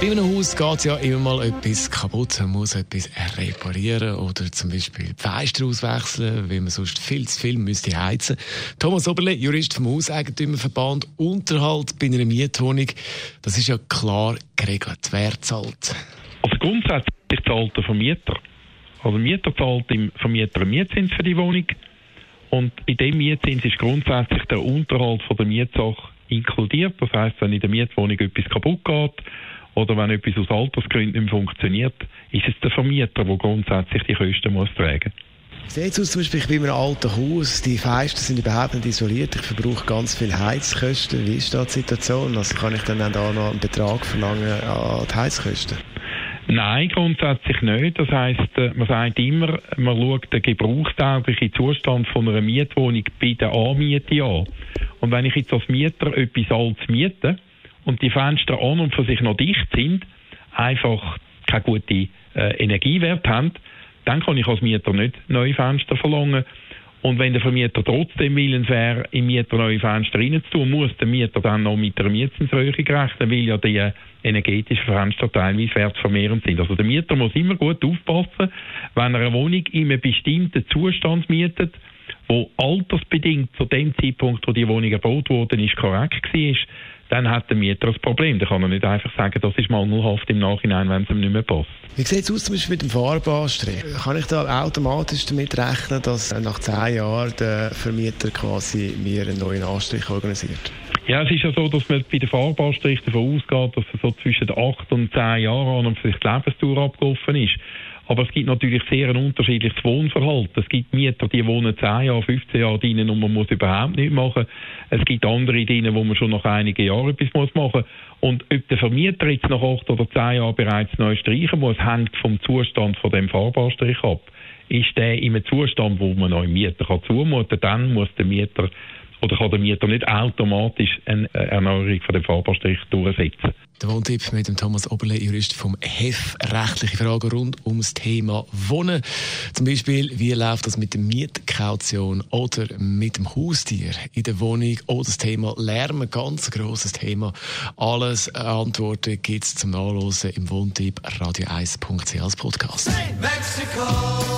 bei einem Haus geht ja immer mal etwas kaputt. Man muss etwas reparieren oder zum Beispiel die Fenster auswechseln, weil man sonst viel zu viel müsste heizen. Thomas Oberle, Jurist vom Hauseigentümerverband, Unterhalt bei einer Mietwohnung, das ist ja klar geregelt. Wer zahlt? Also grundsätzlich zahlt der Vermieter. Also der Mieter zahlt dem Vermieter einen Mietzins für die Wohnung und bei dem Mietzins ist grundsätzlich der Unterhalt von der Mietsache inkludiert. Das heißt, wenn in der Mietwohnung etwas kaputt geht, oder wenn etwas aus Altersgründen nicht funktioniert, ist es der Vermieter, der grundsätzlich die Kosten muss tragen muss. Sieht es aus, zum Beispiel, ich bin in einem alten Haus, die Fenster sind überhaupt nicht isoliert, ich verbrauche ganz viel Heizkosten. Wie ist da die Situation? Also kann ich dann auch noch einen Betrag verlangen an die Heizkosten? Nein, grundsätzlich nicht. Das heisst, äh, man sagt immer, man schaut den gebrauchstauglichen Zustand von einer Mietwohnung bei der Anmiete an. Und wenn ich jetzt als Mieter etwas Altes miete, und die Fenster an und für sich noch dicht sind, einfach keine gute äh, Energiewert haben, dann kann ich als Mieter nicht neue Fenster verlangen. Und wenn der Vermieter trotzdem willens wäre, im Mieter neue Fenster reinzutun, muss der Mieter dann noch mit einer Mietzinserhöhung rechnen, weil ja die energetischen Fenster teilweise wertvermehrend sind. Also der Mieter muss immer gut aufpassen, wenn er eine Wohnung in einem bestimmten Zustand mietet, wo altersbedingt zu dem Zeitpunkt, wo die Wohnung gebaut wurde, ist korrekt war, dann hat der Mieter ein Problem. Dann kann er nicht einfach sagen, das ist mangelhaft im Nachhinein, wenn es ihm nicht mehr passt. Wie sieht es aus zum Beispiel mit dem Farbanstrich? Kann ich da automatisch damit rechnen, dass nach zehn Jahren der Vermieter quasi mir einen neuen Anstrich organisiert? Ja, es ist ja so, dass man bei den Farbanstrichen davon ausgeht, dass er so zwischen acht und zehn Jahren an und sich die Lebensdauer abgelaufen ist. Aber es gibt natürlich sehr ein unterschiedliches Wohnverhalten. Es gibt Mieter, die wohnen 10 Jahre, 15 Jahre drinnen und man muss überhaupt nichts machen. Es gibt andere drinnen, wo man schon nach einigen Jahren etwas muss machen muss. Und ob der Vermieter jetzt nach 8 oder 10 Jahren bereits neu streichen muss, hängt vom Zustand von dem Fahrbarstrich ab. Ist der in einem Zustand, wo man neuen Mieter zumuten kann, dann muss der Mieter oder kann der Mieter nicht automatisch eine Erneuerung von dem Fahrbarstrich durchsetzen. Der Wohntipp mit dem Thomas Oberle, Jurist vom HEF. Rechtliche Fragen rund ums Thema Wohnen. Zum Beispiel, wie läuft das mit der Mietkaution oder mit dem Haustier in der Wohnung? Oder das Thema Lärm, ein ganz grosses Thema. Alles Antworten gibt es zum Nachlesen im Wohntipp radio1.ch als Podcast. Mexiko,